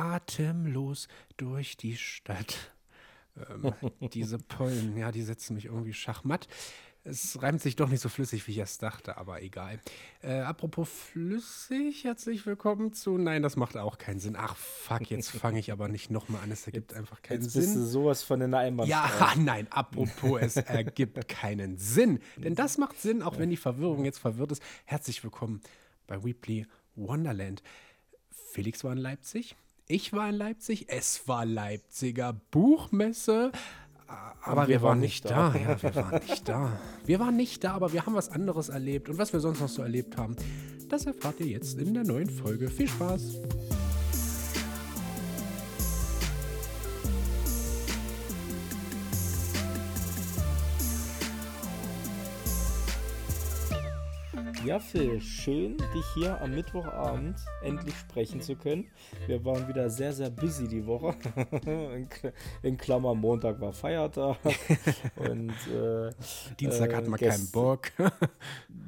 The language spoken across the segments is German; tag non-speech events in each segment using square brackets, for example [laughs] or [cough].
atemlos durch die Stadt. Ähm, [laughs] diese Pollen, ja, die setzen mich irgendwie schachmatt. Es reimt sich doch nicht so flüssig, wie ich es dachte, aber egal. Äh, apropos flüssig, herzlich willkommen zu. Nein, das macht auch keinen Sinn. Ach, fuck, jetzt [laughs] fange ich aber nicht nochmal an. Es ergibt einfach keinen Jetzt Sinn. bist du sowas von in der Einbahnstraße. Ja, [laughs] nein, apropos, es ergibt keinen Sinn. Denn das macht Sinn, auch wenn die Verwirrung jetzt verwirrt ist. Herzlich willkommen bei Weebly Wonderland. Felix war in Leipzig, ich war in Leipzig, es war Leipziger Buchmesse. Aber wir, waren nicht da. Ja, wir waren nicht da. Wir waren nicht da, aber wir haben was anderes erlebt. Und was wir sonst noch so erlebt haben, das erfahrt ihr jetzt in der neuen Folge. Viel Spaß! Ja, Phil, schön, dich hier am Mittwochabend endlich sprechen zu können. Wir waren wieder sehr, sehr busy die Woche. [laughs] in, Kl in Klammer, Montag war Feiertag. [laughs] und äh, Dienstag hatten wir gest- keinen Bock. [laughs]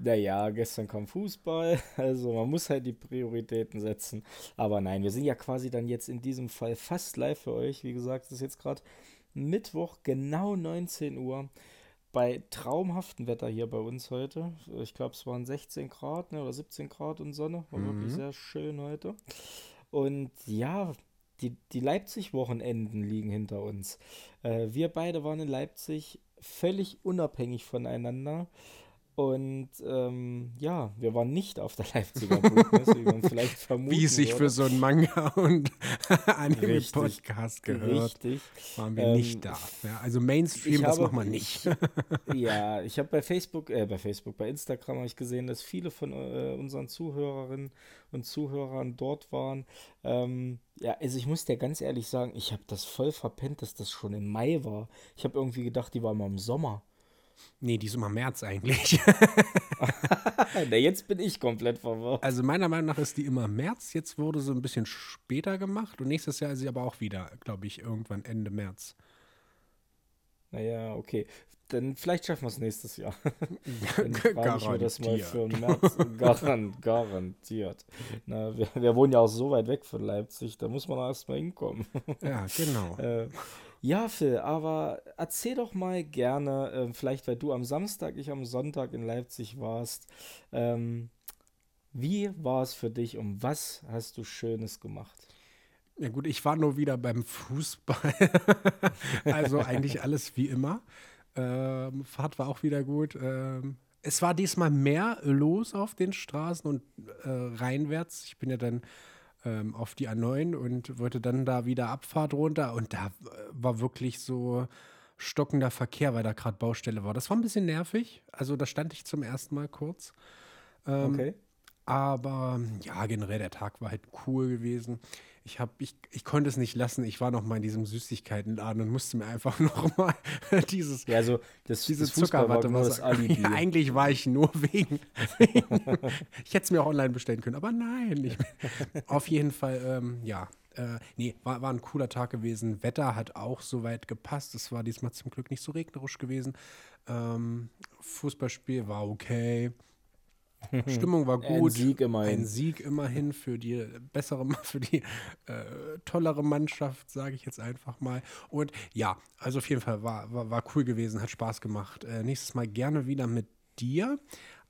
Naja, gestern kam Fußball. Also man muss halt die Prioritäten setzen. Aber nein, wir sind ja quasi dann jetzt in diesem Fall fast live für euch. Wie gesagt, es ist jetzt gerade Mittwoch, genau 19 Uhr. Bei traumhaftem Wetter hier bei uns heute. Ich glaube, es waren 16 Grad ne, oder 17 Grad und Sonne. War wirklich sehr schön heute. Und ja, die, die Leipzig-Wochenenden liegen hinter uns. Äh, wir beide waren in Leipzig völlig unabhängig voneinander. Und ähm, ja, wir waren nicht auf der [laughs] Leipziger Buchmesse, wie man vielleicht [laughs] vermuten Wie es sich für so einen Manga- [laughs] und Anime-Podcast gehört, Richtig. waren wir Ähm, nicht da. Ja, also Mainstream, das habe- machen wir nicht. Ja, ich habe bei Facebook, äh, bei Facebook, bei Instagram habe ich gesehen, dass viele von äh, unseren Zuhörerinnen und Zuhörern dort waren. Ähm, ja, also ich muss dir ganz ehrlich sagen, ich habe das voll verpennt, dass das schon im Mai war. Ich habe irgendwie gedacht, die war mal im Sommer. Nee, die ist immer März eigentlich. [laughs] Na, jetzt bin ich komplett verwirrt. Also meiner Meinung nach ist die immer März. Jetzt wurde sie ein bisschen später gemacht und nächstes Jahr ist sie aber auch wieder, glaube ich, irgendwann Ende März. Naja, okay. Dann vielleicht schaffen wir es nächstes Jahr. [laughs] Dann mir das mal Garantiert. für März. Garan garantiert. Na, wir, wir wohnen ja auch so weit weg von Leipzig, da muss man erst mal hinkommen. Ja, genau. [laughs] Äh, ja, Phil, aber erzähl doch mal gerne, ähm, vielleicht weil du am Samstag, ich am Sonntag in Leipzig warst, ähm, wie war es für dich und was hast du Schönes gemacht? Ja gut, ich war nur wieder beim Fußball. [laughs] also eigentlich alles wie immer. Ähm, Fahrt war auch wieder gut. Ähm, es war diesmal mehr los auf den Straßen und äh, reinwärts. Ich bin ja dann ähm, auf die A9 und wollte dann da wieder Abfahrt runter und da äh, war wirklich so stockender Verkehr, weil da gerade Baustelle war. Das war ein bisschen nervig. Also da stand ich zum ersten Mal kurz. Ähm, Okay. Aber ja, generell der Tag war halt cool gewesen. Ich, hab, ich, ich konnte es nicht lassen. Ich war noch mal in diesem Süßigkeitenladen und musste mir einfach [laughs] noch mal dieses, Ja, also das, diese das war Zuckerwatte nur das Alibi. [laughs] Ja, eigentlich war ich nur wegen. [laughs] wegen ich hätte es mir auch online bestellen können, aber nein. Ich, auf jeden Fall, ähm, ja. Äh, nee, war, war ein cooler Tag gewesen. Wetter hat auch soweit gepasst. Es war diesmal zum Glück nicht so regnerisch gewesen. Ähm, Fußballspiel war okay. Stimmung war Ein gut. Sieg immerhin. Ein Sieg immerhin für die bessere, [laughs] für die äh, tollere Mannschaft, sage ich jetzt einfach mal. Und ja, also auf jeden Fall war, war, war cool gewesen, hat Spaß gemacht. Äh, nächstes Mal gerne wieder mit dir.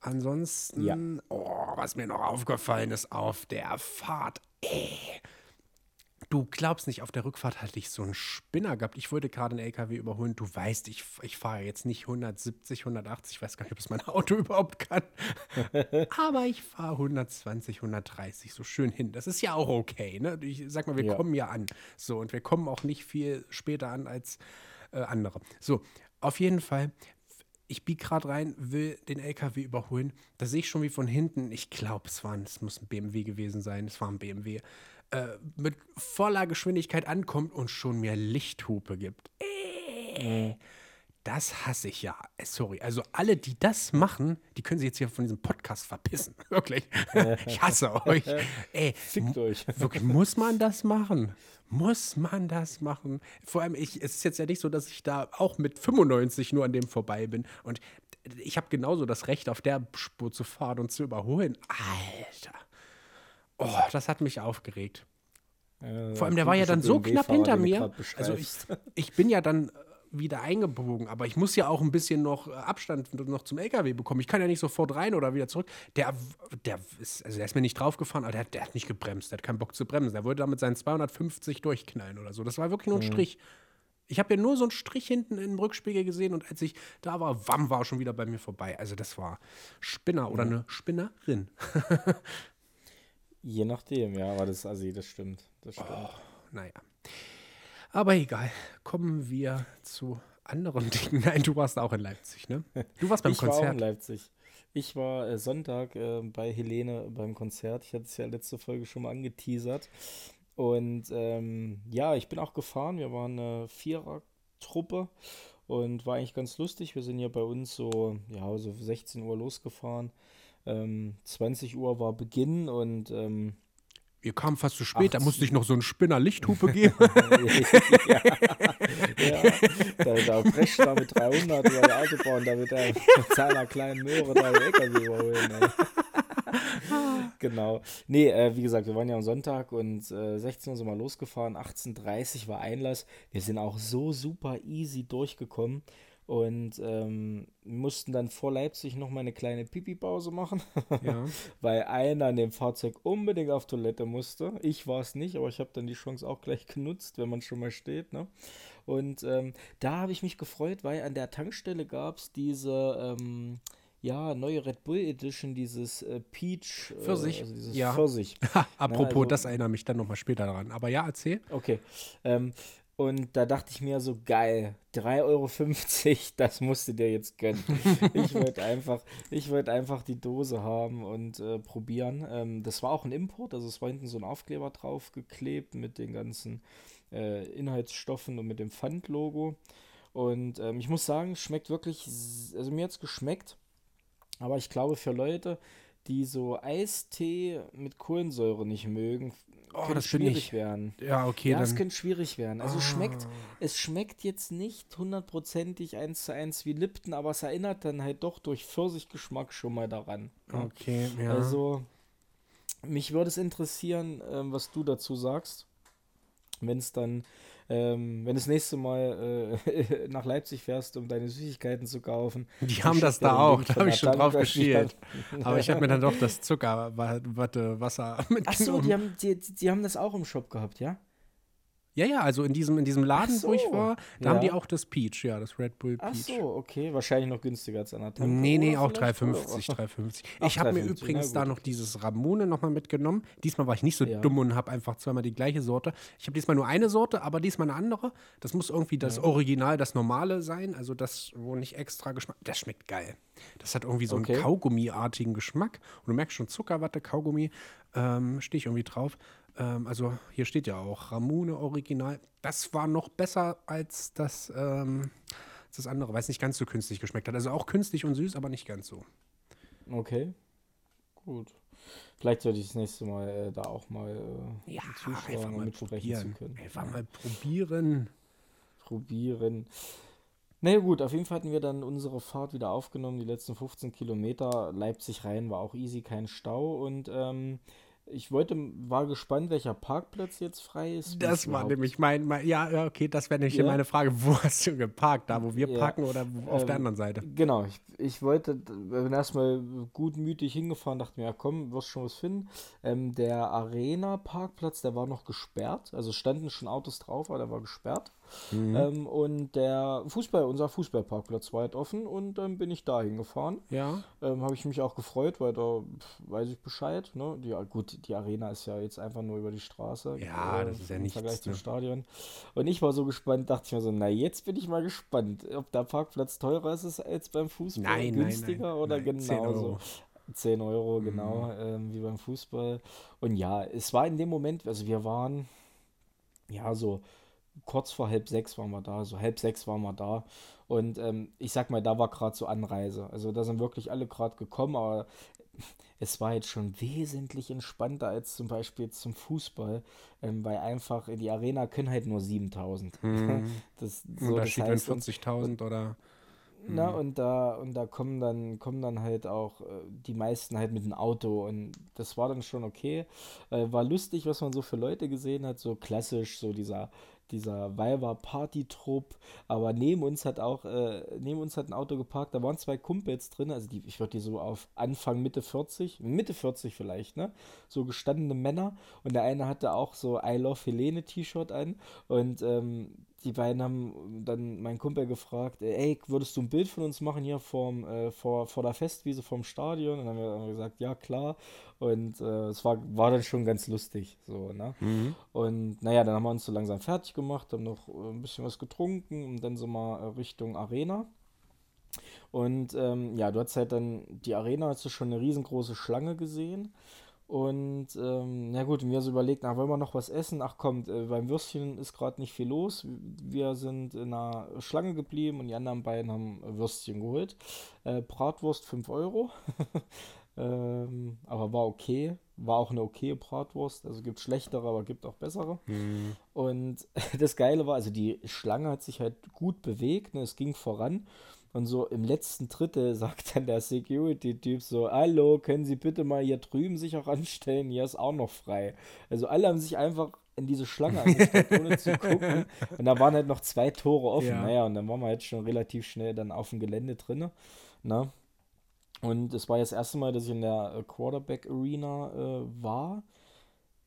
Ansonsten, Ja. oh, was mir noch aufgefallen ist auf der Fahrt, ey. Du glaubst nicht, auf der Rückfahrt hatte ich so einen Spinner gehabt. Ich wollte gerade einen LKW überholen. Du weißt, ich, ich fahre jetzt nicht 170, 180. Ich weiß gar nicht, ob es mein Auto [laughs] überhaupt kann. Aber ich fahre 120, 130 so schön hin. Das ist ja auch okay. Ne? Ich sag mal, wir Ja. kommen ja an. So, und wir kommen auch nicht viel später an als äh, andere. So, auf jeden Fall. Ich biege gerade rein, will den LKW überholen. Da sehe ich schon wie von hinten, ich glaube, es war ein, es muss ein BMW gewesen sein, es war ein BMW, äh, mit voller Geschwindigkeit ankommt und schon mir Lichthupe gibt. Äh, das hasse ich ja. Äh, Sorry. Also alle, die das machen, die können sich jetzt hier von diesem Podcast verpissen. [laughs] Wirklich. Ich hasse euch. Ey, Fickt euch. [laughs] Wirklich, muss man das machen? Muss man das machen? Vor allem, ich, es ist jetzt ja nicht so, dass ich da auch mit 95 nur an dem vorbei bin. Und ich habe genauso das Recht, auf der Spur zu fahren und zu überholen. Alter. Oh, das hat mich aufgeregt. Äh, Vor allem, der war ja dann so knapp hinter mir. Also ich, [laughs] ich bin ja dann äh, wieder eingebogen, aber ich muss ja auch ein bisschen noch äh, Abstand noch zum LKW bekommen. Ich kann ja nicht sofort rein oder wieder zurück. Der, der, ist, also der ist mir nicht draufgefahren, aber der, der hat nicht gebremst. Der hat keinen Bock zu bremsen. Der wollte damit seinen 250 durchknallen oder so. Das war wirklich nur ein mhm. Strich. Ich habe ja nur so einen Strich hinten im Rückspiegel gesehen und als ich da war, wam, war schon wieder bei mir vorbei. Also das war Spinner oder eine Spinnerin. [laughs] Je nachdem, ja, aber das, also das stimmt. Das stimmt. Oh, naja. Aber egal. Kommen wir zu anderen [laughs] Dingen. Nein, du warst auch in Leipzig, ne? Du warst beim ich Konzert. Ich war auch in Leipzig. Ich war äh, Sonntag äh, bei Helene beim Konzert. Ich hatte es ja letzte Folge schon mal angeteasert. Und ähm, ja, ich bin auch gefahren. Wir waren eine Vierer-Truppe und war eigentlich ganz lustig. Wir sind ja bei uns so, ja, so 16 Uhr losgefahren. Ähm, 20 Uhr war Beginn und ähm, Ihr kam fast zu spät, 18. da musste ich noch so einen Spinner Lichthupe [laughs] geben. ja, ja. Da, da prescht da mit 300 über die Autobahn, da wird er mit seiner kleinen Möhre da den LKW überholen. Genau. Nee, äh, wie gesagt, wir waren ja am Sonntag und äh, 16 Uhr sind wir losgefahren, 18.30 Uhr war Einlass. Wir sind auch so super easy durchgekommen und ähm, mussten dann vor Leipzig noch mal eine kleine Pipi-Pause machen, [laughs] ja. weil einer in dem Fahrzeug unbedingt auf Toilette musste. Ich war es nicht, aber ich habe dann die Chance auch gleich genutzt, wenn man schon mal steht. Ne? Und ähm, da habe ich mich gefreut, weil an der Tankstelle gab es diese ähm, ja, neue Red Bull Edition, dieses äh, Peach. Äh, Pfirsich. Also dieses ja. Pfirsich. [laughs] Apropos, Na, also, das erinnert mich dann nochmal später daran. Aber ja, erzähl. Okay. Ähm, und da dachte ich mir so, geil, 3,50 Euro, [laughs] das musst du dir jetzt gönnen. ich wollte einfach, ich einfach die Dose haben und äh, probieren. Ähm, das war auch ein Import, also es war hinten so ein Aufkleber drauf geklebt mit den ganzen äh, Inhaltsstoffen und mit dem Pfand-Logo. Und ähm, ich muss sagen, schmeckt wirklich, also mir hat es geschmeckt, aber ich glaube für Leute, die so Eistee mit Kohlensäure nicht mögen, oh, das schwierig werden. Ja, okay. Ja, es könnte schwierig werden. Also oh. schmeckt, es schmeckt jetzt nicht hundertprozentig eins zu eins wie Lipton, aber es erinnert dann halt doch durch Pfirsichgeschmack schon mal daran. Okay, ja. Also, mich würde es interessieren, ähm, was du dazu sagst, wenn es dann ähm, wenn du das nächste Mal äh, [laughs] nach Leipzig fährst, um deine Süßigkeiten zu kaufen. Die haben das da auch, da habe ich schon drauf geschielt. Aber ich habe mir dann doch [laughs] das Zucker, Watte, Wasser [laughs] mitgenommen. Achso, die haben, die, die haben das auch im Shop gehabt, ja? Ja, ja, also in diesem, in diesem Laden, so, wo ich war, da ja. haben die auch das Peach, ja, das Red Bull Peach. Ach so, okay, wahrscheinlich noch günstiger als an der Tanke. Nee, nee, auch 3,50, 3,50. Ich habe mir übrigens da noch dieses Ramone nochmal mitgenommen. Diesmal war ich nicht so ja. dumm und habe einfach zweimal die gleiche Sorte. Ich habe diesmal nur eine Sorte, aber diesmal eine andere. Das muss irgendwie das ja. Original, das Normale sein, also das, wo nicht extra Geschmack. Das schmeckt geil. Das hat irgendwie so okay. einen Kaugummiartigen Geschmack. Und du merkst schon Zuckerwatte, Kaugummi, ähm, stehe ich irgendwie drauf. Ähm, also hier steht ja auch Ramune Original. Das war noch besser als das, ähm, das andere, weil es nicht ganz so künstlich geschmeckt hat. Also auch künstlich und süß, aber nicht ganz so. Okay, gut. Vielleicht sollte ich das nächste Mal äh, da auch mal äh, ja, einfach mal mitsprechen zu können. Einfach mal probieren. Probieren. Na naja, gut, auf jeden Fall hatten wir dann unsere Fahrt wieder aufgenommen, die letzten 15 Kilometer. Leipzig rein war auch easy, kein Stau. Und ähm, ich wollte, war gespannt, welcher Parkplatz jetzt frei ist. Das war nämlich mein, mein, ja, okay, das wäre nämlich ja. meine Frage. [laughs] Wo hast du geparkt? Da, wo wir ja. parken oder auf ähm, der anderen Seite? Genau, ich, ich wollte, bin erstmal gutmütig hingefahren, dachte mir, ja komm, wirst schon was finden. Ähm, der Arena-Parkplatz, der war noch gesperrt, also standen schon Autos drauf, aber der war gesperrt. Mhm. Ähm, und der Fußball, unser Fußballparkplatz war halt offen und dann ähm, bin ich da hingefahren. Ja. Ähm, Habe ich mich auch gefreut, weil da weiß ich Bescheid. Ne? Die, gut, die Arena ist ja jetzt einfach nur über die Straße. Ja, äh, das ist ja nichts. Im Vergleich zum ne? Stadion. Und ich war so gespannt, dachte ich mir so, na jetzt bin ich mal gespannt, ob der Parkplatz teurer ist als beim Fußball, nein, günstiger nein, nein, oder genauso. 10 Euro, mhm. genau, ähm, wie beim Fußball. Und ja, es war in dem Moment, also wir waren ja so kurz vor halb sechs waren wir da, so halb sechs waren wir da. Und ähm, ich sag mal, da war gerade so Anreise. Also da sind wirklich alle gerade gekommen, aber es war jetzt schon wesentlich entspannter als zum Beispiel zum Fußball, ähm, weil einfach in die Arena können halt nur 7000. Hm. [laughs] Das, so, Unterschied das heißt, 40.000 oder. Na, mhm. und da, und da kommen dann, kommen dann halt auch äh, die meisten halt mit dem Auto und das war dann schon okay. Äh, war lustig, was man so für Leute gesehen hat, so klassisch, so dieser dieser Weiber Party-Trupp, aber neben uns hat auch, äh, neben uns hat ein Auto geparkt, da waren zwei Kumpels drin, also die, ich würde die so auf Anfang, Mitte 40, Mitte 40 vielleicht, ne? So gestandene Männer und der eine hatte auch so I Love Helene T-Shirt an und ähm, die beiden haben dann meinen Kumpel gefragt, ey, würdest du ein Bild von uns machen hier vorm, äh, vor, vor der Festwiese vom Stadion? Und dann haben wir gesagt, ja klar. Und äh, es war, war dann schon ganz lustig. So, ne? Mhm. Und naja, dann haben wir uns so langsam fertig gemacht, haben noch äh, ein bisschen was getrunken und dann so mal äh, Richtung Arena. Und ähm, ja, du hast halt dann, die Arena hast du schon eine riesengroße Schlange gesehen. Und ähm, na gut, wir haben so überlegt, na, wollen wir noch was essen? Ach kommt, äh, beim Würstchen ist gerade nicht viel los. Wir sind in einer Schlange geblieben und die anderen beiden haben Würstchen geholt. Äh, Bratwurst 5 Euro. [laughs] ähm, aber war okay. War auch eine okay Bratwurst. Also gibt schlechtere, aber gibt auch bessere. Mhm. Und [laughs] das Geile war, also die Schlange hat sich halt gut bewegt. Ne? Es ging voran. Und so im letzten Drittel [laughs] sagt dann der Security-Typ so, hallo, können Sie bitte mal hier drüben sich auch anstellen, hier ist auch noch frei. Also alle haben sich einfach in diese Schlange angestellt, ohne zu [laughs] gucken. Und da waren halt noch zwei Tore offen. Ja. Naja, und dann waren wir halt schon relativ schnell dann auf dem Gelände drin. Ne? Und es war jetzt das erste Mal, dass ich in der äh, Quarterback Arena äh, war.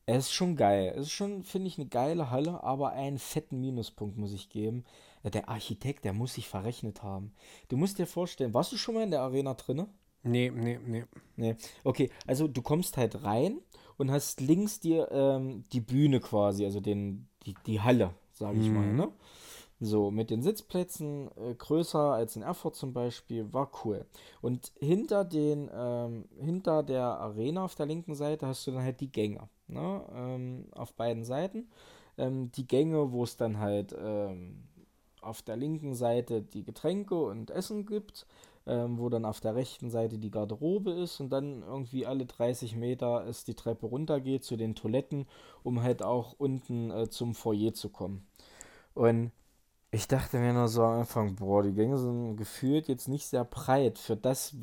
Es ist schon geil. Es ist schon, finde ich, eine geile Halle, aber einen fetten Minuspunkt muss ich geben. Der Architekt, der muss sich verrechnet haben. Du musst dir vorstellen, warst du schon mal in der Arena drinne? Nee, nee, nee. Nee. Okay, also du kommst halt rein und hast links dir ähm, die Bühne quasi, also den, die, die Halle, sage ich mhm. mal, ne? So, mit den Sitzplätzen äh, größer als in Erfurt zum Beispiel, war cool. Und hinter den, ähm, hinter der Arena auf der linken Seite hast du dann halt die Gänge, ne? Ähm, auf beiden Seiten. Ähm, die Gänge, wo es dann halt ähm, auf der linken Seite die Getränke und Essen gibt, ähm, wo dann auf der rechten Seite die Garderobe ist und dann irgendwie alle 30 Meter es die Treppe runtergeht zu den Toiletten, um halt auch unten äh, zum Foyer zu kommen. Und ich dachte mir nur so am Anfang, boah, die Gänge sind gefühlt jetzt nicht sehr breit für das,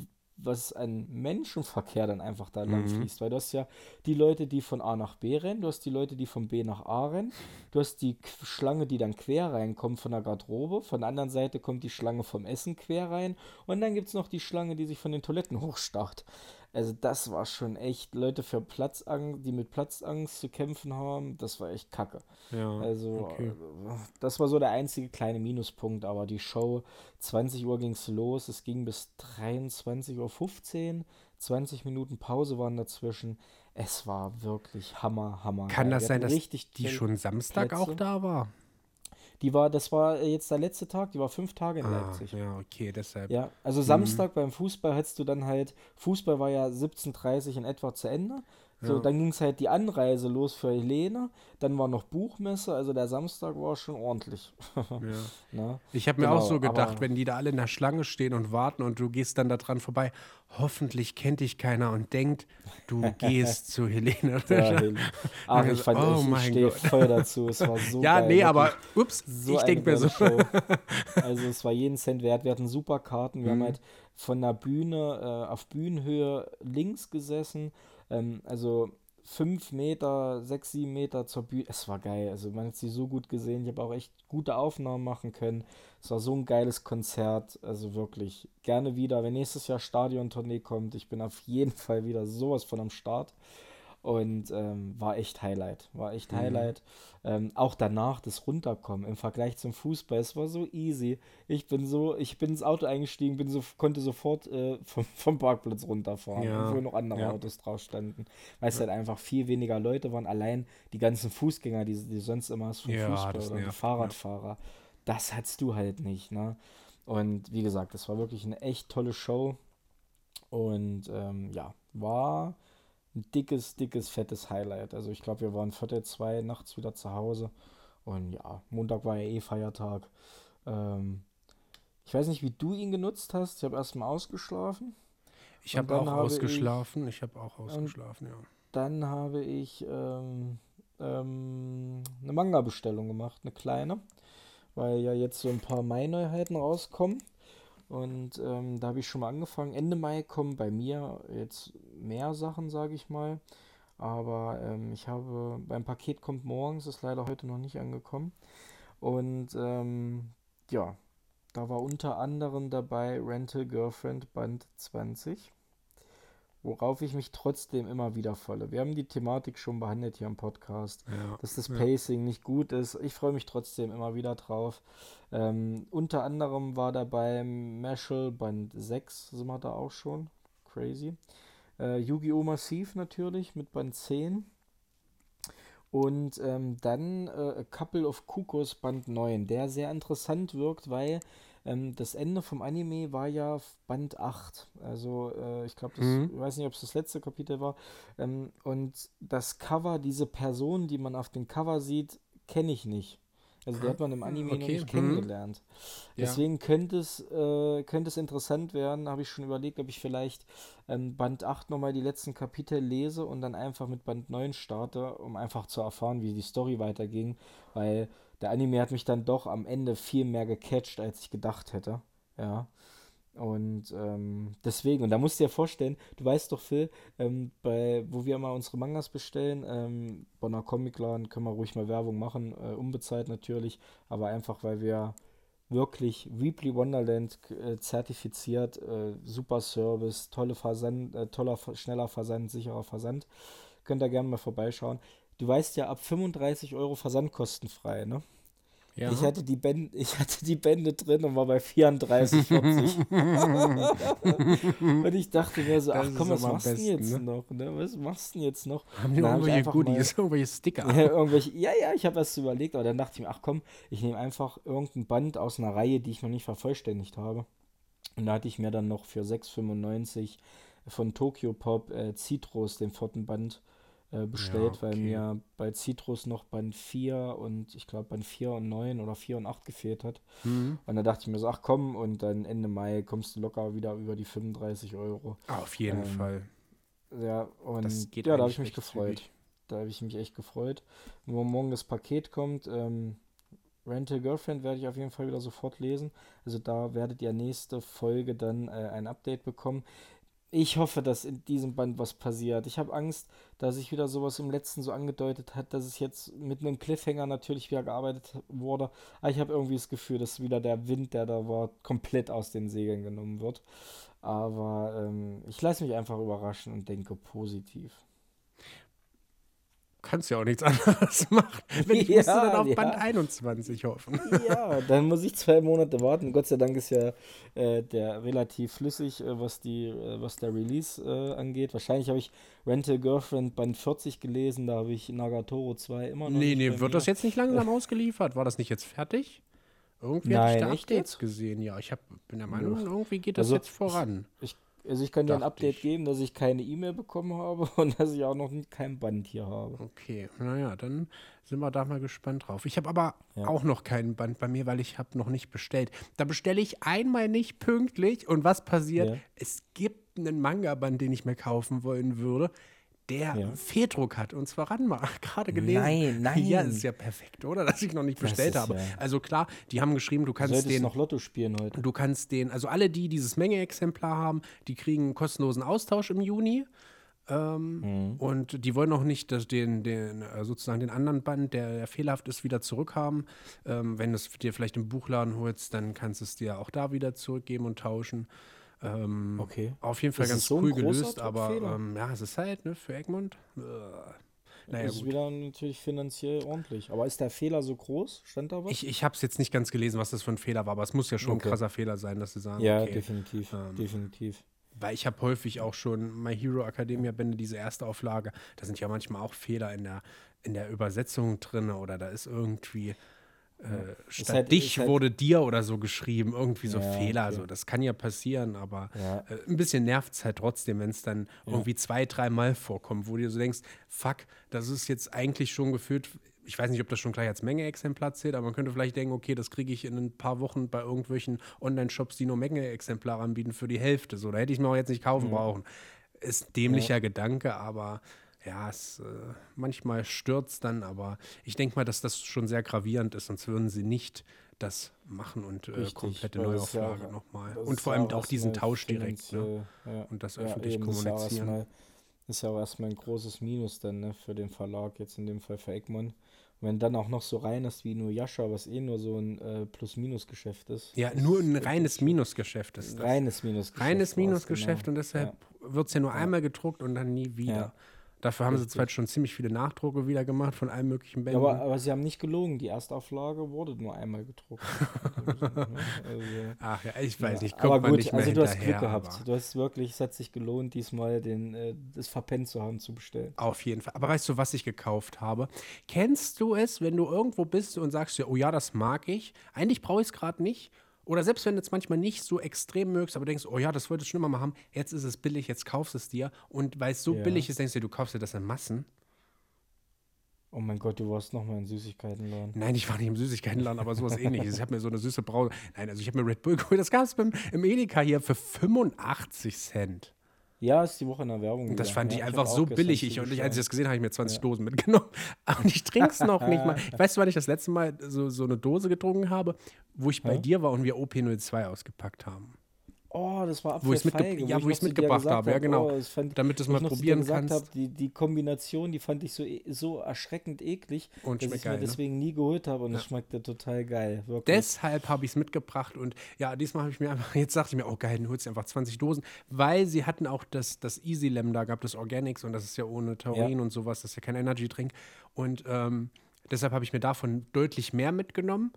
was an Menschenverkehr dann einfach da lang mhm. fließt. Weil du hast ja die Leute, die von A nach B rennen, du hast die Leute, die von B nach A rennen, du hast die Schlange, die dann quer reinkommt von der Garderobe, von der anderen Seite kommt die Schlange vom Essen quer rein und dann gibt es noch die Schlange, die sich von den Toiletten hochstarrt. Also das war schon echt Leute für Platzangst, die mit Platzangst zu kämpfen haben, das war echt kacke. Ja, also okay. Äh, das war so der einzige kleine Minuspunkt, aber die Show, 20 Uhr ging es los, es ging bis 23.15 Uhr, 20 Minuten Pause waren dazwischen. Es war wirklich Hammer, Hammer. Kann das sein, dass die schon Samstag Plätze. auch da war? Die war, das war jetzt der letzte Tag, die war fünf Tage in ah, Leipzig. Ja, okay, deshalb. Ja, also mhm. Samstag beim Fußball hättest du dann halt, Fußball war ja 17.30 in etwa zu Ende. So, ja. dann ging es halt die Anreise los für Helene. Dann war noch Buchmesse, also der Samstag war schon ordentlich. [laughs] ja. Ich habe mir genau, auch so gedacht, wenn die da alle in der Schlange stehen und warten und du gehst dann da dran vorbei, hoffentlich kennt dich keiner und denkt, du [laughs] gehst zu Helene. Ja, [laughs] Ach, ich fand, oh ich, ich stehe voll dazu. Es war so Ja, geil, nee, aber ups, so ich denke mir so. Show. Also es war jeden Cent wert. Wir hatten super Karten. Wir mhm. haben halt von der Bühne äh, auf Bühnenhöhe links gesessen ähm, also fünf Meter, sechs, sieben Meter zur Bühne. Es war geil. Also man hat sie so gut gesehen. Ich habe auch echt gute Aufnahmen machen können. Es war so ein geiles Konzert. Also wirklich gerne wieder. Wenn nächstes Jahr Stadiontournee kommt, ich bin auf jeden [laughs] Fall wieder sowas von am Start. Und ähm, war echt Highlight. War echt mhm. Highlight. Ähm, auch danach das Runterkommen im Vergleich zum Fußball. Es war so easy. Ich bin so, ich bin ins Auto eingestiegen, bin so, konnte sofort äh, [laughs] vom, vom, Parkplatz runterfahren, ja. obwohl noch andere ja. Autos drauf standen. Weil es ja. halt einfach viel weniger Leute waren. Allein die ganzen Fußgänger, die, die sonst immer hast vom Fußball oder die Fahrradfahrer. Das hattest du halt nicht, ne? Und wie gesagt, das war wirklich eine echt tolle Show. Und ähm, ja, war ein dickes, dickes, fettes Highlight. Also ich glaube, wir waren Viertel zwei nachts wieder zu Hause. Und ja, Montag war ja eh Feiertag. Ähm, ich weiß nicht, wie du ihn genutzt hast. Ich habe erstmal ausgeschlafen. Ich habe auch habe ausgeschlafen. Ich, ich habe auch ausgeschlafen, ja. Dann habe ich ähm, ähm, eine Manga-Bestellung gemacht, eine kleine. Weil ja jetzt so ein paar Mai-Neuheiten rauskommen. Und ähm, da habe ich schon mal angefangen. Ende Mai kommen bei mir jetzt mehr Sachen, sage ich mal. Aber ähm, ich habe, beim Paket kommt morgens, ist leider heute noch nicht angekommen. Und ähm, ja, da war unter anderem dabei Rental Girlfriend Band 20 worauf ich mich trotzdem immer wieder falle. Wir haben die Thematik schon behandelt hier im Podcast, ja, dass das Pacing ja. nicht gut ist. Ich freue mich trotzdem immer wieder drauf. Ähm, unter anderem war dabei Mashal Band 6, sind wir da auch schon. Crazy. Äh, Yu-Gi-Oh! Massiv natürlich mit Band 10. Und ähm, dann äh, A Couple of Kukos Band 9, der sehr interessant wirkt, weil ähm, das Ende vom Anime war ja Band 8. Also äh, ich glaube, mhm. ich weiß nicht, ob es das letzte Kapitel war. Ähm, und das Cover, diese Person, die man auf dem Cover sieht, kenne ich nicht. Also die hat man im Anime okay. noch nicht mhm. kennengelernt. Ja. Deswegen könnte es, äh, könnte es interessant werden, habe ich schon überlegt, ob ich vielleicht ähm, Band 8 nochmal die letzten Kapitel lese und dann einfach mit Band 9 starte, um einfach zu erfahren, wie die Story weiterging. Weil der Anime hat mich dann doch am Ende viel mehr gecatcht, als ich gedacht hätte. Ja. Und ähm, deswegen, und da musst du dir vorstellen, du weißt doch, Phil, ähm, bei, wo wir mal unsere Mangas bestellen, ähm, Bonner Comicladen, können wir ruhig mal Werbung machen, äh, unbezahlt natürlich, aber einfach, weil wir wirklich Weebly Wonderland äh, zertifiziert, äh, super Service, tolle Versand, äh, toller, schneller Versand, sicherer Versand. Könnt ihr gerne mal vorbeischauen. Du weißt ja, ab 35 Euro versandkostenfrei, ne? Ja. Ich, hatte die Bände, [laughs] ich hatte die Bände drin und war bei 34, 40. [laughs] und ich dachte mir so, ach komm, was machst du jetzt ne? noch? Ne? Was machst du jetzt noch? Haben die irgendwelche Goodies, mal, irgendwelche Sticker? [laughs] Ja, irgendwelche, ja, ja, ich habe was überlegt, aber dann dachte ich mir, ach komm, ich nehme einfach irgendein Band aus einer Reihe, die ich noch nicht vervollständigt habe. Und da hatte ich mir dann noch für 6,95 von Tokyo Pop äh, Citrus, den vierten Band, äh, bestellt, ja, okay. weil mir bei Citrus noch Band 4 und ich glaube Band 4 und 9 oder 4 und 8 gefehlt hat. Mhm. Und da dachte ich mir so, ach komm, und dann Ende Mai kommst du locker wieder über die 35 Euro. Ah, auf jeden ähm, Fall. Ja, und ja, da habe ich mich gefreut. Zügig. Da habe ich mich echt gefreut. Wo morgen das Paket kommt, ähm, Rental Girlfriend werde ich auf jeden Fall wieder sofort lesen. Also da werdet ihr nächste Folge dann äh, ein Update bekommen. Ich hoffe, dass in diesem Band was passiert. Ich habe Angst, dass sich wieder sowas im letzten so angedeutet hat, dass es jetzt mit einem Cliffhanger natürlich wieder gearbeitet wurde. Aber ich habe irgendwie das Gefühl, dass wieder der Wind, der da war, komplett aus den Segeln genommen wird. Aber ähm, ich lasse mich einfach überraschen und denke positiv kannst ja auch nichts [laughs] anderes machen. Wenn ich ja, musste dann auf ja. Band 21 hoffen. [laughs] Ja, dann muss ich zwei Monate warten. Gott sei Dank ist ja äh, der relativ flüssig, äh, was die, äh, was der Release äh, angeht. Wahrscheinlich habe ich Rental Girlfriend Band 40 gelesen, da habe ich Nagatoro 2 immer noch. Nee, nee, wird das jetzt nicht langsam [laughs] ausgeliefert? War das nicht jetzt fertig? Irgendwie habe ich da Updates jetzt? gesehen, ja. Ich hab, bin der Meinung, irgendwie geht das also, jetzt voran. Ich, ich also ich kann dir ein Update ich. geben, dass ich keine E-Mail bekommen habe [laughs] und dass ich auch noch kein Band hier habe. Okay, naja, dann sind wir da mal gespannt drauf. Ich habe aber ja. auch noch keinen Band bei mir, weil ich habe noch nicht bestellt. Da bestelle ich einmal nicht pünktlich und was passiert? Ja. Es gibt einen Manga-Band, den ich mir kaufen wollen würde der ja. Fehldruck hat und zwar Ranma. [laughs] Gerade gelesen. Nein, nein. Ja, ist ja perfekt, oder? Dass ich noch nicht bestellt habe. Ja also klar, die haben geschrieben, du kannst den. noch Lotto spielen heute. Du kannst den, also alle, die dieses Menge-Exemplar haben, die kriegen einen kostenlosen Austausch im Juni. Ähm, mhm. Und die wollen auch nicht dass den, den, äh, sozusagen den anderen Band, der, der fehlerhaft ist, wieder zurückhaben. Ähm, wenn du es dir vielleicht im Buchladen holst, dann kannst du es dir auch da wieder zurückgeben und tauschen. Ähm, okay. Auf jeden Fall ist ganz so cool gelöst, aber ähm, ja, es ist halt ne, für Egmont. Äh, naja, das ist gut. wieder natürlich finanziell ordentlich. Aber ist der Fehler so groß? Stand da was? Ich, ich habe es jetzt nicht ganz gelesen, was das für ein Fehler war, aber es muss ja schon okay. ein krasser Fehler sein, dass sie sagen. Ja, okay, definitiv. Ähm, definitiv. Weil ich habe häufig auch schon My Hero Academia Bände, diese erste Auflage, da sind ja manchmal auch Fehler in der, in der Übersetzung drin oder da ist irgendwie äh, statt halt, dich halt, wurde dir oder so geschrieben, irgendwie so ja, Fehler. Okay. So. Das kann ja passieren, aber ja. äh, ein bisschen nervt es halt trotzdem, wenn es dann ja. irgendwie zwei, dreimal vorkommt, wo du so denkst, fuck, das ist jetzt eigentlich schon gefühlt, ich weiß nicht, ob das schon gleich als Menge-Exemplar zählt, aber man könnte vielleicht denken, okay, das kriege ich in ein paar Wochen bei irgendwelchen Online-Shops, die nur Menge-Exemplare anbieten, für die Hälfte. So, da hätte ich mir auch jetzt nicht kaufen mhm. brauchen. Ist dämlicher Gedanke, aber ja, es, äh, manchmal stürzt dann, aber ich denke mal, dass das schon sehr gravierend ist, sonst würden sie nicht das machen und äh, komplette Neuauflage ja nochmal. Und vor allem auch diesen Tausch direkt ne? ja. und das öffentlich ja, kommunizieren. Das ist ja auch erstmal ein großes Minus dann ne, für den Verlag, jetzt in dem Fall für Egmont. Und wenn dann auch noch so rein ist wie nur Yasha, was eh nur so ein äh, Plus-Minus-Geschäft ist. Ja, nur ein reines Minusgeschäft ist das. Reines Minusgeschäft. Reines Minusgeschäft genau. und deshalb wird es ja nur einmal gedruckt und dann nie wieder. Dafür haben Richtig. sie zwar schon ziemlich viele Nachdrucke wieder gemacht von allen möglichen Bänden. Aber, aber sie haben nicht gelogen. Die Erstauflage wurde nur einmal gedruckt. [laughs] also, Ach ja, ich weiß ja. nicht. Kommt aber gut, also du hast Glück gehabt. Du hast wirklich, es hat sich gelohnt, diesmal den, äh, das verpennt zu haben, zu bestellen. Auf jeden Fall. Aber weißt du, was ich gekauft habe? Kennst du es, wenn du irgendwo bist und sagst dir, oh ja, das mag ich. Eigentlich brauche ich es gerade nicht. Oder selbst wenn du es manchmal nicht so extrem mögst, aber denkst, oh ja, das wolltest du schon immer mal haben, jetzt ist es billig, jetzt kaufst du es dir. Und weil es so ja. billig ist, denkst du, du kaufst dir das in Massen. Oh mein Gott, du warst nochmal im Süßigkeitenladen. Nein, ich war nicht im Süßigkeitenladen, aber sowas ähnliches. Ich habe mir so eine süße Brause. Nein, also ich habe mir Red Bull geholt. Das gab es im Edeka hier für 85 Cent. Ja, ist die Woche in der Werbung. Das fand ja, ich einfach ich so billig. Ich, und ich, als ich das gesehen habe, habe ich mir 20 ja. Dosen mitgenommen. [laughs] Aber ich trinke es noch nicht mal. [laughs] Weißt du, wann ich das letzte Mal so, so eine Dose getrunken habe, wo ich bei dir war und wir OP02 ausgepackt haben? Oh, das war wo mitge Ja, wo ich es mitgebracht habe, ja genau. Oh, fand, Damit du es mal probieren kannst. Hab, die, die Kombination, die fand ich so, e, so erschreckend eklig, und dass ich geil, mir ne? deswegen nie geholt habe und es ja. schmeckte total geil. Wirklich. Deshalb habe ich es mitgebracht und ja, diesmal habe ich mir einfach, [laughs] jetzt dachte ich mir, oh geil, dann holst du einfach 20 Dosen, weil sie hatten auch das, das Easy Lem da gehabt, das Organics und das ist ja ohne Taurin ja. und sowas, das ist ja kein Energy-Drink und ähm, deshalb habe ich mir davon deutlich mehr mitgenommen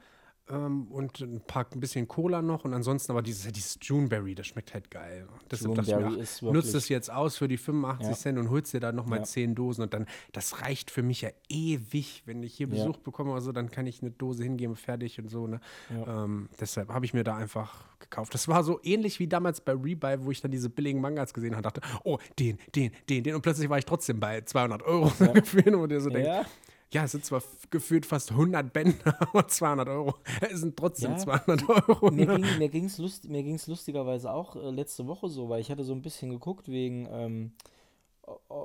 ähm, und ein paar ein bisschen Cola noch und ansonsten aber dieses, dieses Juneberry, das schmeckt halt geil. Deshalb dachte ich mir, nutzt es jetzt aus für die 85 ja. Cent und holst dir da nochmal ja. 10 Dosen und dann, das reicht für mich ja ewig, wenn ich hier Besuch ja. bekomme oder so, dann kann ich eine Dose hingeben, fertig und so. Ne? Ja. Ähm, deshalb habe ich mir da einfach gekauft. Das war so ähnlich wie damals bei Rebuy, wo ich dann diese billigen Mangas gesehen habe, dachte, oh, den, den, den, den und plötzlich war ich trotzdem bei 200 Euro ja. gefühlt, wo dir so denkt, ja, es sind zwar gefühlt fast 100 Bänder, [laughs] aber 200 Euro. Es sind trotzdem ja, 200 Euro. Mir ne? ging es lust, lustigerweise auch äh, letzte Woche so, weil ich hatte so ein bisschen geguckt wegen, ähm,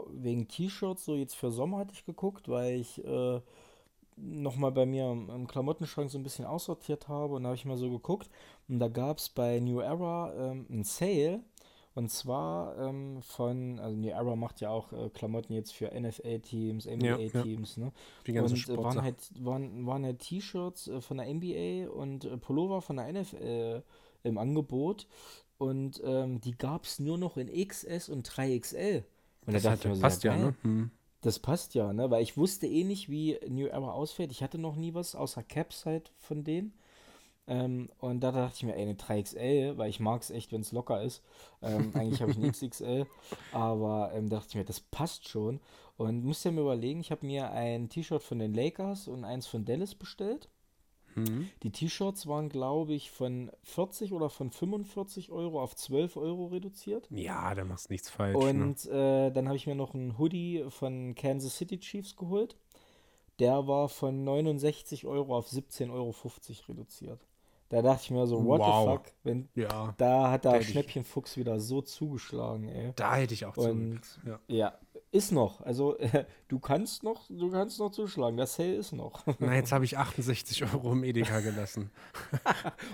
wegen T-Shirts, so jetzt für Sommer hatte ich geguckt, weil ich äh, nochmal bei mir im Klamottenschrank so ein bisschen aussortiert habe und da habe ich mal so geguckt und da gab es bei New Era ähm, ein Sale und zwar ähm, von, also New Era macht ja auch äh, Klamotten jetzt für NFL-Teams, NBA-Teams, ja, ja. ne? Die ganze und äh, waren halt, waren, waren halt T-Shirts äh, von der NBA und äh, Pullover von der NFL im Angebot. Und ähm, die gab es nur noch in XS und 3XL. Und das, hat, das passt ja, ne? Hm. Das passt ja, ne? Weil ich wusste eh nicht, wie New Era ausfällt. Ich hatte noch nie was außer Caps halt von denen. Ähm, und da dachte ich mir, ey, eine 3XL, weil ich mag es echt, wenn es locker ist. Ähm, eigentlich habe ich [laughs] eine XXL, aber ähm, dachte ich mir, das passt schon. Und musste mir überlegen, ich habe mir ein T-Shirt von den Lakers und eins von Dallas bestellt. Mhm. Die T-Shirts waren, glaube ich, von 40 oder von 45 Euro auf 12 Euro reduziert. Ja, da machst nichts falsch. Und ne? äh, dann habe ich mir noch einen Hoodie von Kansas City Chiefs geholt. Der war von 69 Euro auf 17,50 Euro reduziert. Da dachte ich mir so, what wow. the fuck? Wenn, ja, da hat der Schnäppchenfuchs wieder so zugeschlagen, ey. Da hätte ich auch Und, ja. ja. ist noch. Also äh, [laughs] du kannst noch, du kannst noch zuschlagen. Das Sale ist noch. [laughs] Na, jetzt habe ich [laughs] 68 Euro im Edeka gelassen.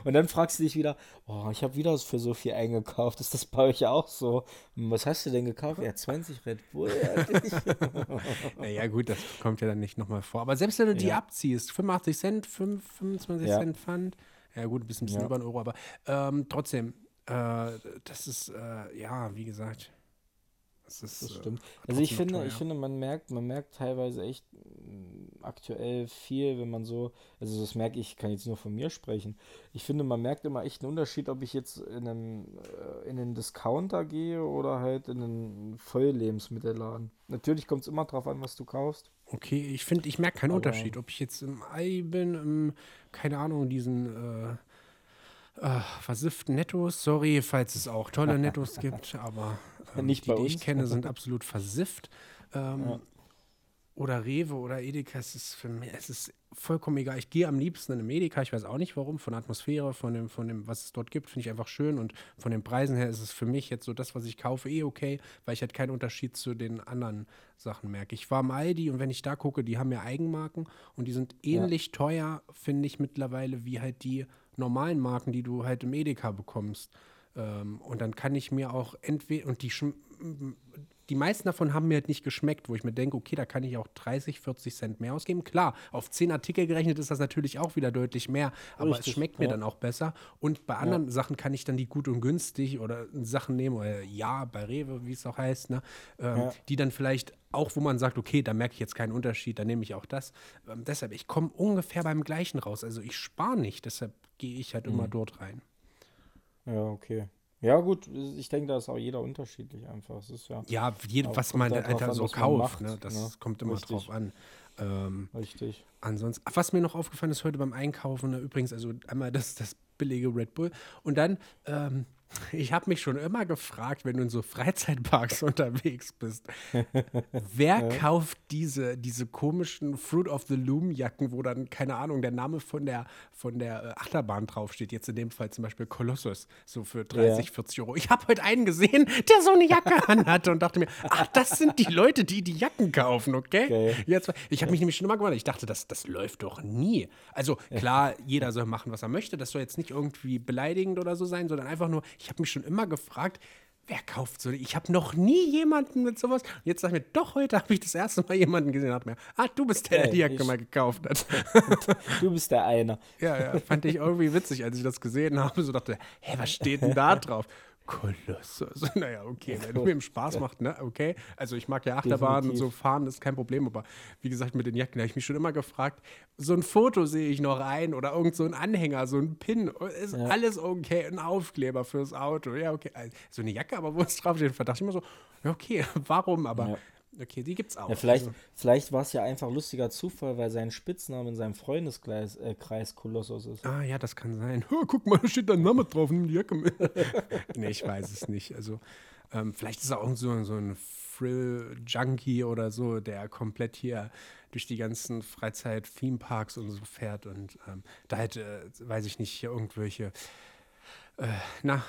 Und dann fragst du dich wieder, oh, ich habe wieder für so viel eingekauft. Ist das bei euch auch so? Was hast du denn gekauft? Ja, 20 Red Bull. naja, gut, das kommt ja dann nicht nochmal vor. Aber selbst wenn du die abziehst, 85 Cent, 5, 25 Cent Pfand ja, gut, ein bisschen, bisschen ja. über einen Euro, aber ähm, trotzdem, äh, das ist, äh, ja, wie gesagt, das, ist, das stimmt. Äh, also ich finde, ich finde, man merkt, man merkt teilweise echt mh, aktuell viel, wenn man so, also das merke ich, kann jetzt nur von mir sprechen. Ich finde, man merkt immer echt einen Unterschied, ob ich jetzt in einen, äh, in einen Discounter gehe oder halt in einen Volllebensmittelladen. Natürlich kommt es immer drauf an, was du kaufst. Okay, ich finde, ich merke keinen Aber Unterschied, ob ich jetzt im Ei bin, im, keine Ahnung, diesen äh, äh, versifften Nettos. Sorry, falls es auch tolle Nettos [laughs] gibt, aber ähm, Nicht die, die ich kenne, sind [laughs] absolut versifft. Ähm, ja. oder Rewe oder Edeka, es ist für mich, es ist vollkommen egal. Ich gehe am liebsten in eine Edeka, ich weiß auch nicht warum, von der Atmosphäre, von dem, von dem, was es dort gibt, finde ich einfach schön und von den Preisen her ist es für mich jetzt so das, was ich kaufe, eh okay, weil ich halt keinen Unterschied zu den anderen Sachen merke. Ich war am Aldi und wenn ich da gucke, die haben ja Eigenmarken und die sind ähnlich ja. teuer, finde ich mittlerweile, wie halt die normalen Marken, die du halt im Edeka bekommst. Ähm, und dann kann ich mir auch entweder, und die die meisten davon haben mir halt nicht geschmeckt, wo ich mir denke, okay, da kann ich auch 30, 40 Cent mehr ausgeben. Klar, auf 10 Artikel gerechnet ist das natürlich auch wieder deutlich mehr, aber Richtig, es schmeckt mir ja. dann auch besser. Und bei anderen ja. Sachen kann ich dann die gut und günstig oder Sachen nehmen, oder ja, bei Rewe, wie es auch heißt, ne, ähm, ja. die dann vielleicht auch, wo man sagt, okay, da merke ich jetzt keinen Unterschied, dann nehme ich auch das. Ähm, deshalb, ich komme ungefähr beim gleichen raus. Also ich spare nicht, deshalb gehe ich halt mhm. immer dort rein. Ja, okay. Ja, gut, ich denke, da ist auch jeder unterschiedlich einfach. Es ist ja, ja jede, was man einfach so kauft, ne? das ne? kommt immer Richtig. drauf an. Ähm, Richtig. Ansonsten, was mir noch aufgefallen ist heute beim Einkaufen, ne, übrigens, also einmal das, das billige Red Bull und dann ähm, ich habe mich schon immer gefragt, wenn du in so Freizeitparks [laughs] unterwegs bist, wer kauft diese, diese komischen Fruit of the Loom Jacken, wo dann, keine Ahnung, der Name von der, von der äh, Achterbahn draufsteht, jetzt in dem Fall zum Beispiel Colossus, so für 30, ja. 40 Euro. Ich habe heute einen gesehen, der so eine Jacke [laughs] anhatte und dachte mir, ach, das sind die Leute, die die Jacken kaufen, okay? okay. Jetzt, ich habe mich nämlich schon immer gewundert, ich dachte, das, das läuft doch nie. Also klar, jeder soll machen, was er möchte, das soll jetzt nicht irgendwie beleidigend oder so sein, sondern einfach nur, ich habe mich schon immer gefragt, wer kauft so? Ich habe noch nie jemanden mit sowas. Und jetzt sag ich mir, doch, heute habe ich das erste Mal jemanden gesehen, hat mir, ah, du bist der, der die Jacke mal gekauft hat. [laughs] du bist der eine. Ja, ja, fand ich irgendwie witzig, als ich das gesehen habe. So dachte, hä, was steht denn da drauf? Kolossus. [laughs] Naja, okay, wenn [laughs] mir Spaß macht, ne, okay. Also ich mag ja Achterbahn und so fahren, ist kein Problem, aber wie gesagt, mit den Jacken habe ich mich schon immer gefragt, so ein Foto sehe ich noch ein oder irgend so ein Anhänger, so ein Pin, ist ja. alles okay, ein Aufkleber fürs Auto, ja, okay. Also, so eine Jacke, aber wo es draufsteht, verdachte ich immer so, ja, okay, [laughs] warum, aber ja. Okay, die gibt's auch. Ja, vielleicht also. vielleicht war es ja einfach lustiger Zufall, weil sein Spitzname in seinem Freundeskreis äh, Kreis Kolossus ist. Ah, ja, das kann sein. Oh, guck mal, da steht dein Name drauf, nimm die Jacke mit. [laughs] nee, ich weiß es nicht. Also, ähm, vielleicht ist er auch so, so ein Frill-Junkie oder so, der komplett hier durch die ganzen Freizeit-Theme-Parks und so fährt und ähm, da hätte, äh, weiß ich nicht, hier irgendwelche, äh, na,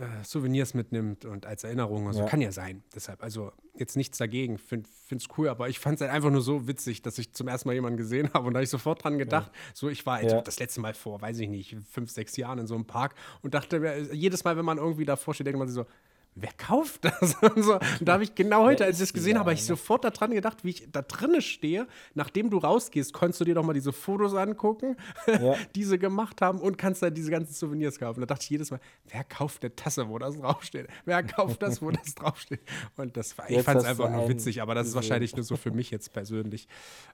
äh, Souvenirs mitnimmt und als Erinnerung. Also ja. kann ja sein. Deshalb, also jetzt nichts dagegen. Finde es cool, aber ich fand es halt einfach nur so witzig, dass ich zum ersten Mal jemanden gesehen habe und da habe ich sofort dran gedacht. Ja. So, ich war ja. das letzte Mal vor, weiß ich nicht, fünf, sechs Jahren in so einem Park und dachte, jedes Mal, wenn man irgendwie davor steht, denkt man sich so, wer kauft das? [laughs] Und so. Und da habe ich genau heute, als ich das gesehen habe, ich sofort daran gedacht, wie ich da drinnen stehe. Nachdem du rausgehst, konntest du dir doch mal diese Fotos angucken, ja. [laughs] die sie gemacht haben und kannst dann diese ganzen Souvenirs kaufen. Da dachte ich jedes Mal, wer kauft eine Tasse, wo das draufsteht? Wer kauft das, wo das [laughs] draufsteht? Und das war, ich fand es einfach nur witzig, aber das ist wahrscheinlich nur so für mich jetzt persönlich.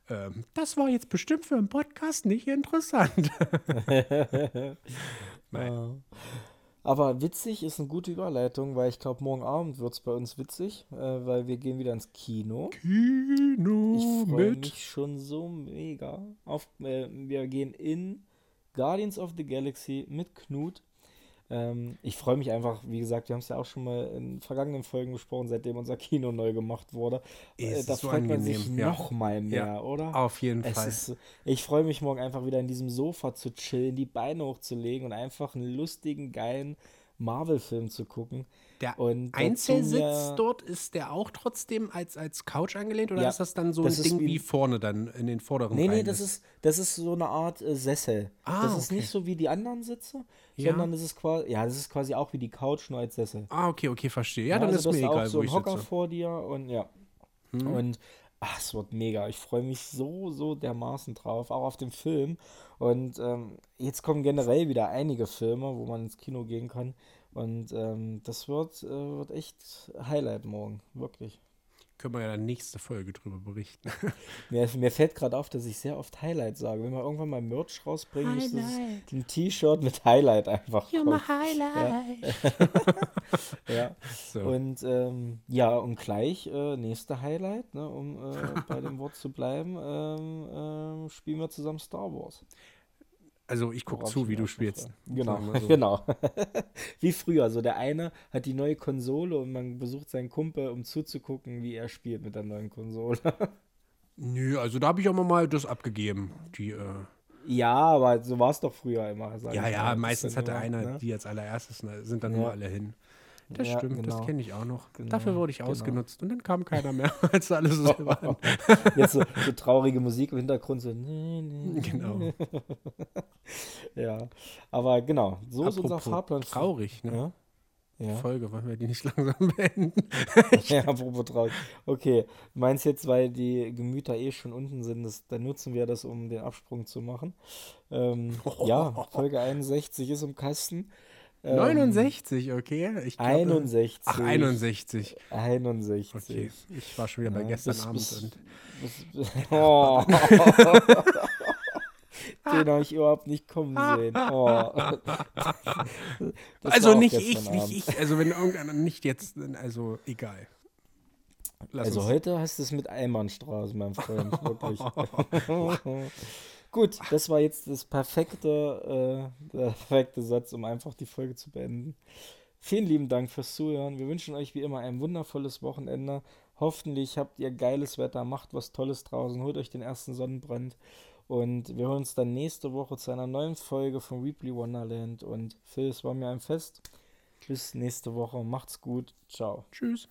Ähm, das war jetzt bestimmt für einen Podcast nicht interessant. Nein. Aber witzig ist eine gute Überleitung, weil ich glaube, morgen Abend wird es bei uns witzig, äh, weil wir gehen wieder ins Kino. Kino ich freue mich schon so mega. Auf, äh, wir gehen in Guardians of the Galaxy mit Knut. Ähm, ich freue mich einfach, wie gesagt, wir haben es ja auch schon mal in vergangenen Folgen gesprochen, seitdem unser Kino neu gemacht wurde. Äh, da so freut man sich ja. noch mal mehr, ja, oder? Auf jeden es Fall. Ist, ich freue mich morgen einfach wieder in diesem Sofa zu chillen, die Beine hochzulegen und einfach einen lustigen, geilen Marvel-Film zu gucken. Der und Einzelsitz dort, ist der auch trotzdem als, als Couch angelehnt oder ja, ist das dann so ein Ding wie, wie, vorne dann in den vorderen Nee, nee, das ist, das ist so eine Art äh, Sessel. Ah, das ist nicht so wie die anderen Sitze, ja. sondern es ist quasi, ja, das ist quasi auch wie die Couch, nur als Sessel. Ah, okay, okay, verstehe. Ja, ja dann also ist mir egal, so wo ich Hocker sitze. vor dir und ja. Hm. Und ach, es wird mega. Ich freue mich so, so dermaßen drauf, auch auf den Film. Und ähm, jetzt kommen generell wieder einige Filme, wo man ins Kino gehen kann. Und ähm, das wird, äh, wird echt Highlight morgen, wirklich. Können wir ja dann nächste Folge drüber berichten. [laughs] mir, mir fällt gerade auf, dass ich sehr oft Highlight sage. Wenn wir irgendwann mal Merch rausbringen, ist das ein T-Shirt mit Highlight einfach. You're my Highlight. Ja. [laughs] ja. So. Und ähm, ja, und gleich äh, nächste Highlight, ne, um äh, bei dem [laughs] Wort zu bleiben, ähm, ähm spielen wir zusammen Star Wars. Also ich gucke zu, wie du spielst. Genau, [laughs] so. genau. [laughs] wie früher. So der eine hat die neue Konsole und man besucht seinen Kumpel, um zuzugucken, wie er spielt mit der neuen Konsole. [laughs] Nö, also da habe ich auch mal das abgegeben. Die, äh, Ja, aber so war es doch früher immer. ja, ja, meistens hatte immer, einer ne? die als allererstes, ne, sind dann Ja. nur alle hin. Das Ja, stimmt, das genau. kenne ich auch noch. Genau, Dafür wurde ich genau. ausgenutzt und dann kam keiner mehr, [laughs] als alle so [laughs] waren. Jetzt so, so traurige Musik im Hintergrund, so. Nee, nee. Genau. [laughs] Ja, aber genau, so ist unser Apropos Fahrplan. Traurig, ne? Ja. Ja. Folge, wollen wir die nicht langsam beenden? ja, apropos traurig. Okay, du meinst jetzt, weil die Gemüter eh schon unten sind, das, dann nutzen wir das, um den Absprung zu machen. Ähm, ja, Folge 61 ist im Kasten. Ähm, 69, okay. Ich glaube- 61. Ach, 61. 61. Okay, ich war schon wieder bei Ja, gestern bis- Abend bis- und bis- Oh. Den habe ich überhaupt nicht kommen sehen. [laughs] Oh. Also nicht ich, nicht ich, also wenn irgendeiner nicht jetzt, also egal. Lass Also uns- heute hast du es mit Einbahnstraße, mein Freund, wirklich. [laughs] [laughs] Gut, das war jetzt das perfekte, äh, der perfekte Satz, um einfach die Folge zu beenden. Vielen lieben Dank fürs Zuhören. Wir wünschen euch wie immer ein wundervolles Wochenende. Hoffentlich habt ihr geiles Wetter, macht was Tolles draußen, holt euch den ersten Sonnenbrand. Und wir hören uns dann nächste Woche zu einer neuen Folge von Weebly Wonderland. Und Phil, es war mir ein Fest. Bis nächste Woche. Macht's gut. Ciao. Tschüss.